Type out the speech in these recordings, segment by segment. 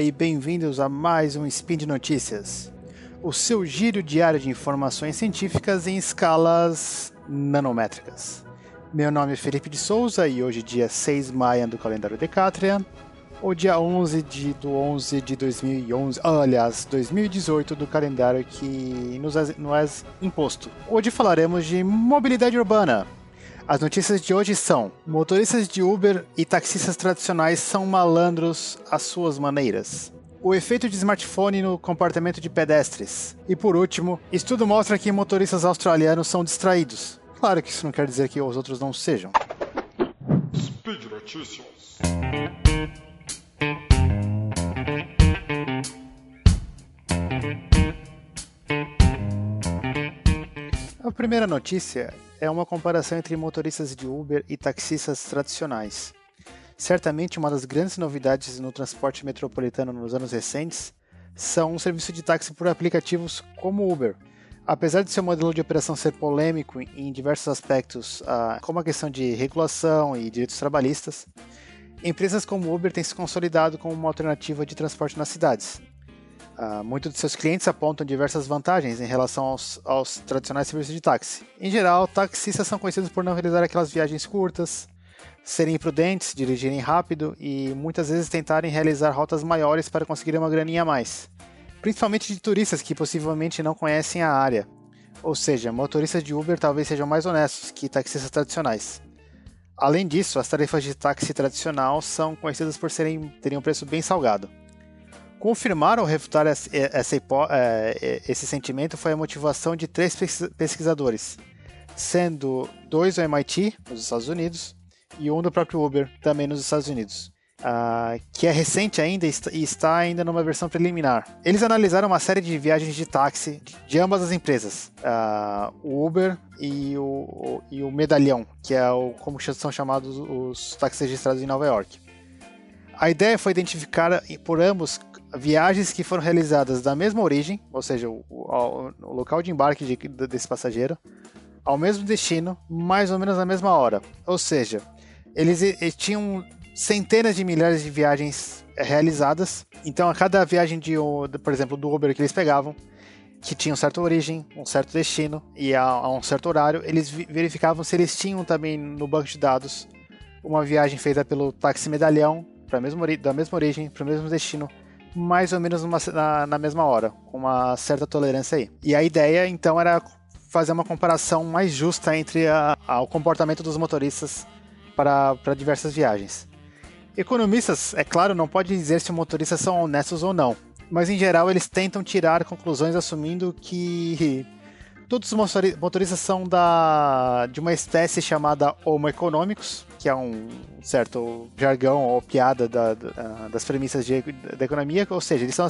e bem-vindos a mais um Spin de Notícias, o seu giro diário de informações científicas em escalas nanométricas. Meu nome é Felipe de Souza e hoje, dia 6 de maio do calendário Decatrian, ou dia 11 de, do 11 de 2011, aliás, 2018 do calendário que nos é, nos é imposto. Hoje falaremos de mobilidade urbana. As notícias de hoje são: motoristas de Uber e taxistas tradicionais são malandros às suas maneiras. O efeito de smartphone no comportamento de pedestres. E por último, estudo mostra que motoristas australianos são distraídos. Claro que isso não quer dizer que os outros não sejam. Speed Notícias. Primeira notícia é uma comparação entre motoristas de Uber e taxistas tradicionais. Certamente uma das grandes novidades no transporte metropolitano nos anos recentes são o serviço de táxi por aplicativos como Uber. Apesar de seu modelo de operação ser polêmico em diversos aspectos, ah, como a questão de regulação e direitos trabalhistas, empresas como Uber têm se consolidado como uma alternativa de transporte nas cidades, Uh, muitos de seus clientes apontam diversas vantagens em relação aos, aos, tradicionais serviços de táxi. Em geral, taxistas são conhecidos por não realizar aquelas viagens curtas, serem imprudentes, dirigirem rápido e muitas vezes tentarem realizar rotas maiores para conseguir uma graninha a mais. Principalmente de turistas que possivelmente não conhecem a área. Ou seja, motoristas de Uber talvez sejam mais honestos que taxistas tradicionais. Além disso, as tarifas de táxi tradicional são conhecidas por serem, terem um preço bem salgado. Confirmar ou refutar essa, é, esse sentimento foi a motivação de três pesquisadores, sendo dois do MIT, nos Estados Unidos, e um do próprio Uber, também nos Estados Unidos. Uh, que é recente ainda e está ainda numa versão preliminar. Eles analisaram uma série de viagens de táxi de ambas as empresas, uh, o Uber e o, o, e o Medalhão, que é o, como são chamados os táxis registrados em Nova York. A ideia foi identificar por ambos viagens que foram realizadas da mesma origem, ou seja, o, o, o local de embarque de, desse passageiro, ao mesmo destino, mais ou menos na mesma hora. Ou seja, eles, eles tinham centenas de milhares de viagens eh, realizadas. Então, a cada viagem de, por exemplo, do Uber que eles pegavam, que tinha uma certa origem, um certo destino e a, a um certo horário, eles verificavam se eles tinham também no banco de dados uma viagem feita pelo táxi medalhão da mesma origem, para o mesmo destino mais ou menos na, na mesma hora, com uma certa tolerância aí. E a ideia, então, era fazer uma comparação mais justa entre a, a, o comportamento dos motoristas para, para diversas viagens. Economistas, é claro, não podem dizer se os motoristas são honestos ou não, mas em geral eles tentam tirar conclusões assumindo que todos os motoristas são da, de uma espécie chamada Homo economicus, que é um certo jargão ou piada da, da, das premissas de, da economia, ou seja, eles estão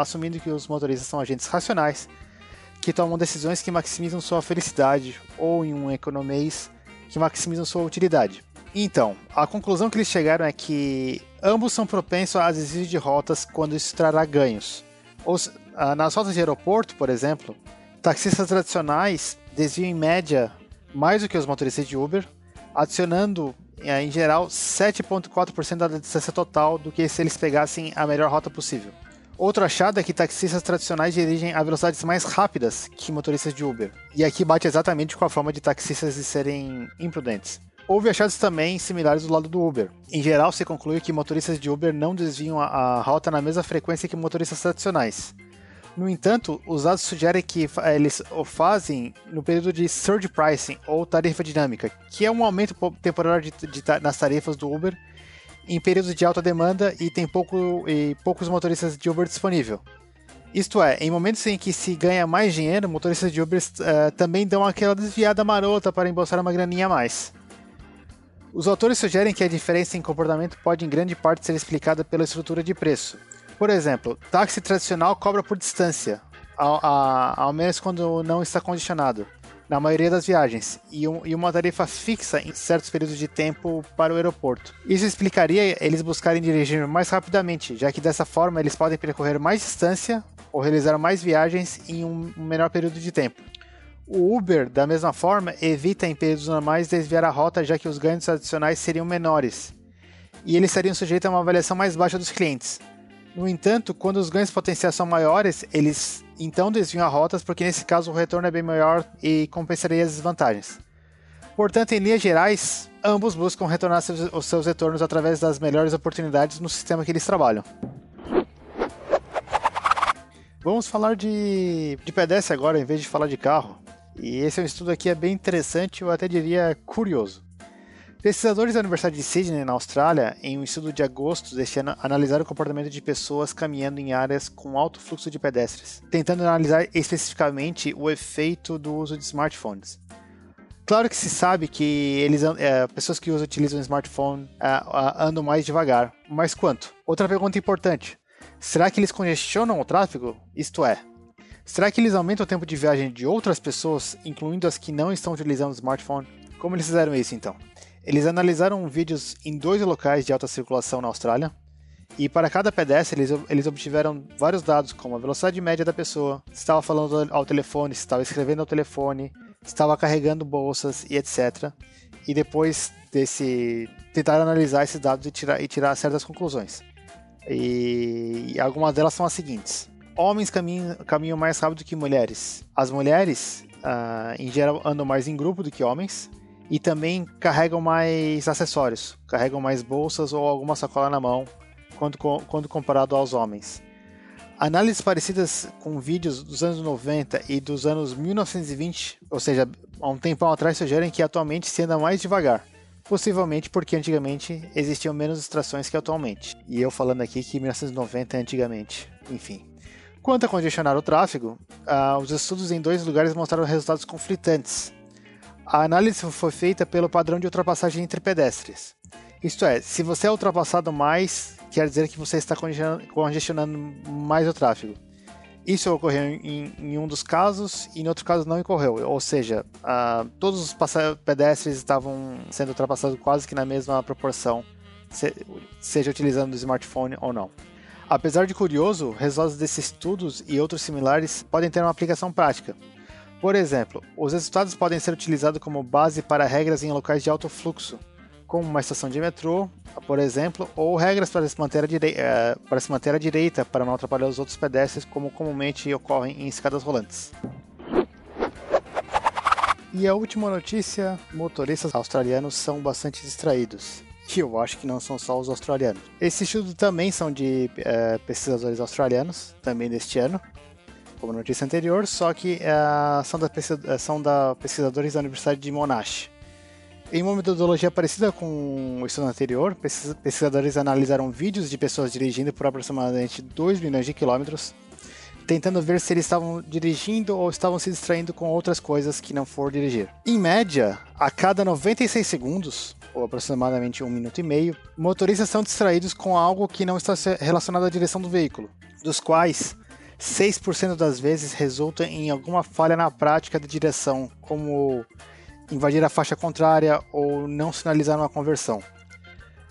assumindo que os motoristas são agentes racionais que tomam decisões que maximizam sua felicidade ou, em um economês, que maximizam sua utilidade. Então, a conclusão que eles chegaram é que ambos são propensos a desvio de rotas quando isso trará ganhos. Ou, nas rotas de aeroporto, por exemplo, taxistas tradicionais desviam em média mais do que os motoristas de Uber, adicionando é, em geral, 7,4% da distância total do que se eles pegassem a melhor rota possível. Outro achado é que taxistas tradicionais dirigem a velocidades mais rápidas que motoristas de Uber. E aqui bate exatamente com a forma de taxistas de serem imprudentes. Houve achados também similares do lado do Uber. Em geral, se conclui que motoristas de Uber não desviam a, a rota na mesma frequência que motoristas tradicionais. No entanto, os dados sugerem que eles o fazem no período de surge pricing ou tarifa dinâmica, que é um aumento temporário de, de, nas tarifas do Uber em períodos de alta demanda e tem pouco, e poucos motoristas de Uber disponível. Isto é, em momentos em que se ganha mais dinheiro, motoristas de Uber uh, também dão aquela desviada marota para embolsar uma graninha a mais. Os autores sugerem que a diferença em comportamento pode em grande parte ser explicada pela estrutura de preço, por exemplo, táxi tradicional cobra por distância, ao, a, ao menos quando não está condicionado, na maioria das viagens, e, um, e, uma tarifa fixa em certos períodos de tempo para o aeroporto. Isso explicaria eles buscarem dirigir mais rapidamente, já que dessa forma eles podem percorrer mais distância ou realizar mais viagens em um menor período de tempo. O Uber, da mesma forma, evita em períodos normais desviar a rota, já que os ganhos adicionais seriam menores, e eles estariam sujeitos a uma avaliação mais baixa dos clientes No entanto, quando os ganhos potenciais são maiores, eles então desviam as rotas, porque nesse caso o retorno é bem maior e compensaria as desvantagens. Portanto, em linhas gerais, ambos buscam retornar seus, os seus retornos através das melhores oportunidades no sistema que eles trabalham. Vamos falar de, de pedestre agora, em vez de falar de carro. E esse é um estudo aqui é bem interessante, eu até diria curioso. Pesquisadores da Universidade de Sydney, na Austrália, em um estudo de agosto deste ano, analisaram o comportamento de pessoas caminhando em áreas com alto fluxo de pedestres, tentando analisar especificamente o efeito do uso de smartphones. Claro que se sabe que eles, é, pessoas que usam, utilizam smartphone é, andam mais devagar, mas quanto? Outra pergunta importante: será que eles congestionam o tráfego? Isto é, será que eles aumentam o tempo de viagem de outras pessoas, incluindo as que não estão utilizando o smartphone? Como eles fizeram isso então? Eles analisaram vídeos em dois locais de alta circulação na Austrália, e para cada pedestre eles, eles obtiveram vários dados, como a velocidade média da pessoa, se estava falando ao telefone, se estava escrevendo ao telefone, se estava carregando bolsas e etc. E depois desse tentar analisar esses dados e tirar, e tirar certas conclusões. E, e algumas delas são as seguintes: homens caminham, caminham mais rápido que mulheres. As mulheres, uh, em geral, andam mais em grupo do que homens e também carregam mais acessórios, carregam mais bolsas ou alguma sacola na mão quando, quando comparado aos homens. Análises parecidas com vídeos dos anos 90 e dos anos 1920, ou seja, há um tempão atrás, sugerem que atualmente se anda mais devagar. Possivelmente porque antigamente existiam menos distrações que atualmente. E eu falando aqui que 1990 é antigamente. Enfim. Quanto a congestionar o tráfego, uh, os estudos em dois lugares mostraram resultados conflitantes. A análise foi feita pelo padrão de ultrapassagem entre pedestres. Isto é, se você é ultrapassado mais, quer dizer que você está congestionando mais o tráfego. Isso ocorreu em, em um dos casos e em outro caso não ocorreu. Ou seja, uh, todos os pedestres estavam sendo ultrapassados quase que na mesma proporção, se, seja utilizando o smartphone ou não. Apesar de curioso, resultados desses estudos e outros similares podem ter uma aplicação prática. Por exemplo, os resultados podem ser utilizados como base para regras em locais de alto fluxo, como uma estação de metrô, por exemplo, ou regras para se manter à, direita, eh, para, se manter à direita para não atrapalhar os outros pedestres, como comumente ocorrem em escadas rolantes. E a última notícia: motoristas australianos são bastante distraídos. E eu acho que não são só os australianos. Esse estudo também são de é, pesquisadores australianos, também deste ano como notícia anterior, só que uh, são, da, eh, são da pesquisadores da Universidade de Monash. Em uma metodologia parecida com o estudo anterior, pesquisadores analisaram vídeos de pessoas dirigindo por aproximadamente 2 milhões de quilômetros, tentando ver se eles estavam dirigindo ou estavam se distraindo com outras coisas que não for dirigir. Em média, a cada 96 segundos, ou aproximadamente um minuto e meio, motoristas são distraídos com algo que não está relacionado à direção do veículo, dos quais 6% das vezes resulta em alguma falha na prática de direção, como invadir a faixa contrária ou não sinalizar uma conversão.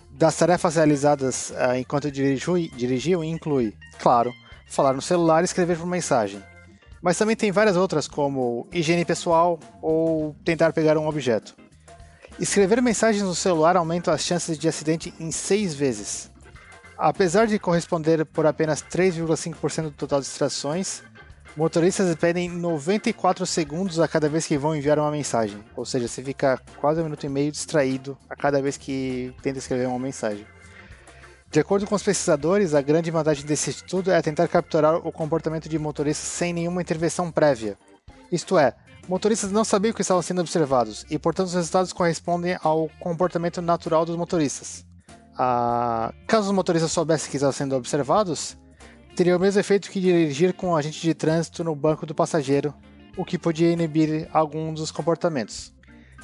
Das tarefas realizadas uh, enquanto dirigiam inclui, claro, falar no celular e escrever por mensagem. Mas também tem várias outras, como higiene pessoal ou tentar pegar um objeto. Escrever mensagens no celular aumenta as chances de acidente em 6 vezes. Apesar de corresponder por apenas 3,5% do total de distrações, motoristas pedem 94 segundos a cada vez que vão enviar uma mensagem. Ou seja, você fica quase um minuto e meio distraído a cada vez que tenta escrever uma mensagem. De acordo com os pesquisadores, a grande vantagem desse estudo é tentar capturar o comportamento de motoristas sem nenhuma intervenção prévia. Isto é, motoristas não sabiam que estavam sendo observados e, portanto, os resultados correspondem ao comportamento natural dos motoristas caso os motoristas soubessem que estavam sendo observados, teria o mesmo efeito que dirigir com um agente de trânsito no banco do passageiro, o que podia inibir alguns dos comportamentos.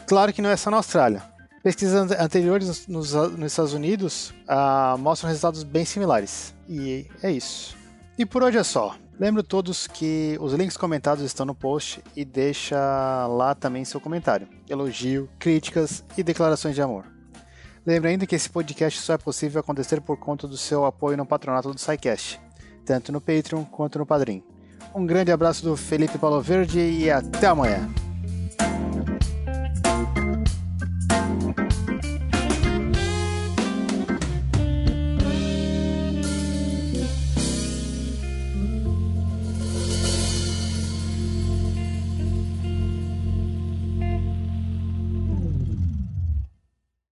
Claro que não é só na Austrália. Pesquisas anteriores nos, nos Estados Unidos uh, mostram resultados bem similares. E é isso. E por hoje é só. Lembro todos que os links comentados estão no post e deixa lá também seu comentário, elogio, críticas e declarações de amor. Lembre ainda que esse podcast só é possível acontecer por conta do seu apoio no patronato do SciCast, tanto no Patreon quanto no Padrim. Um grande abraço do Felipe Paulo Verde e até amanhã!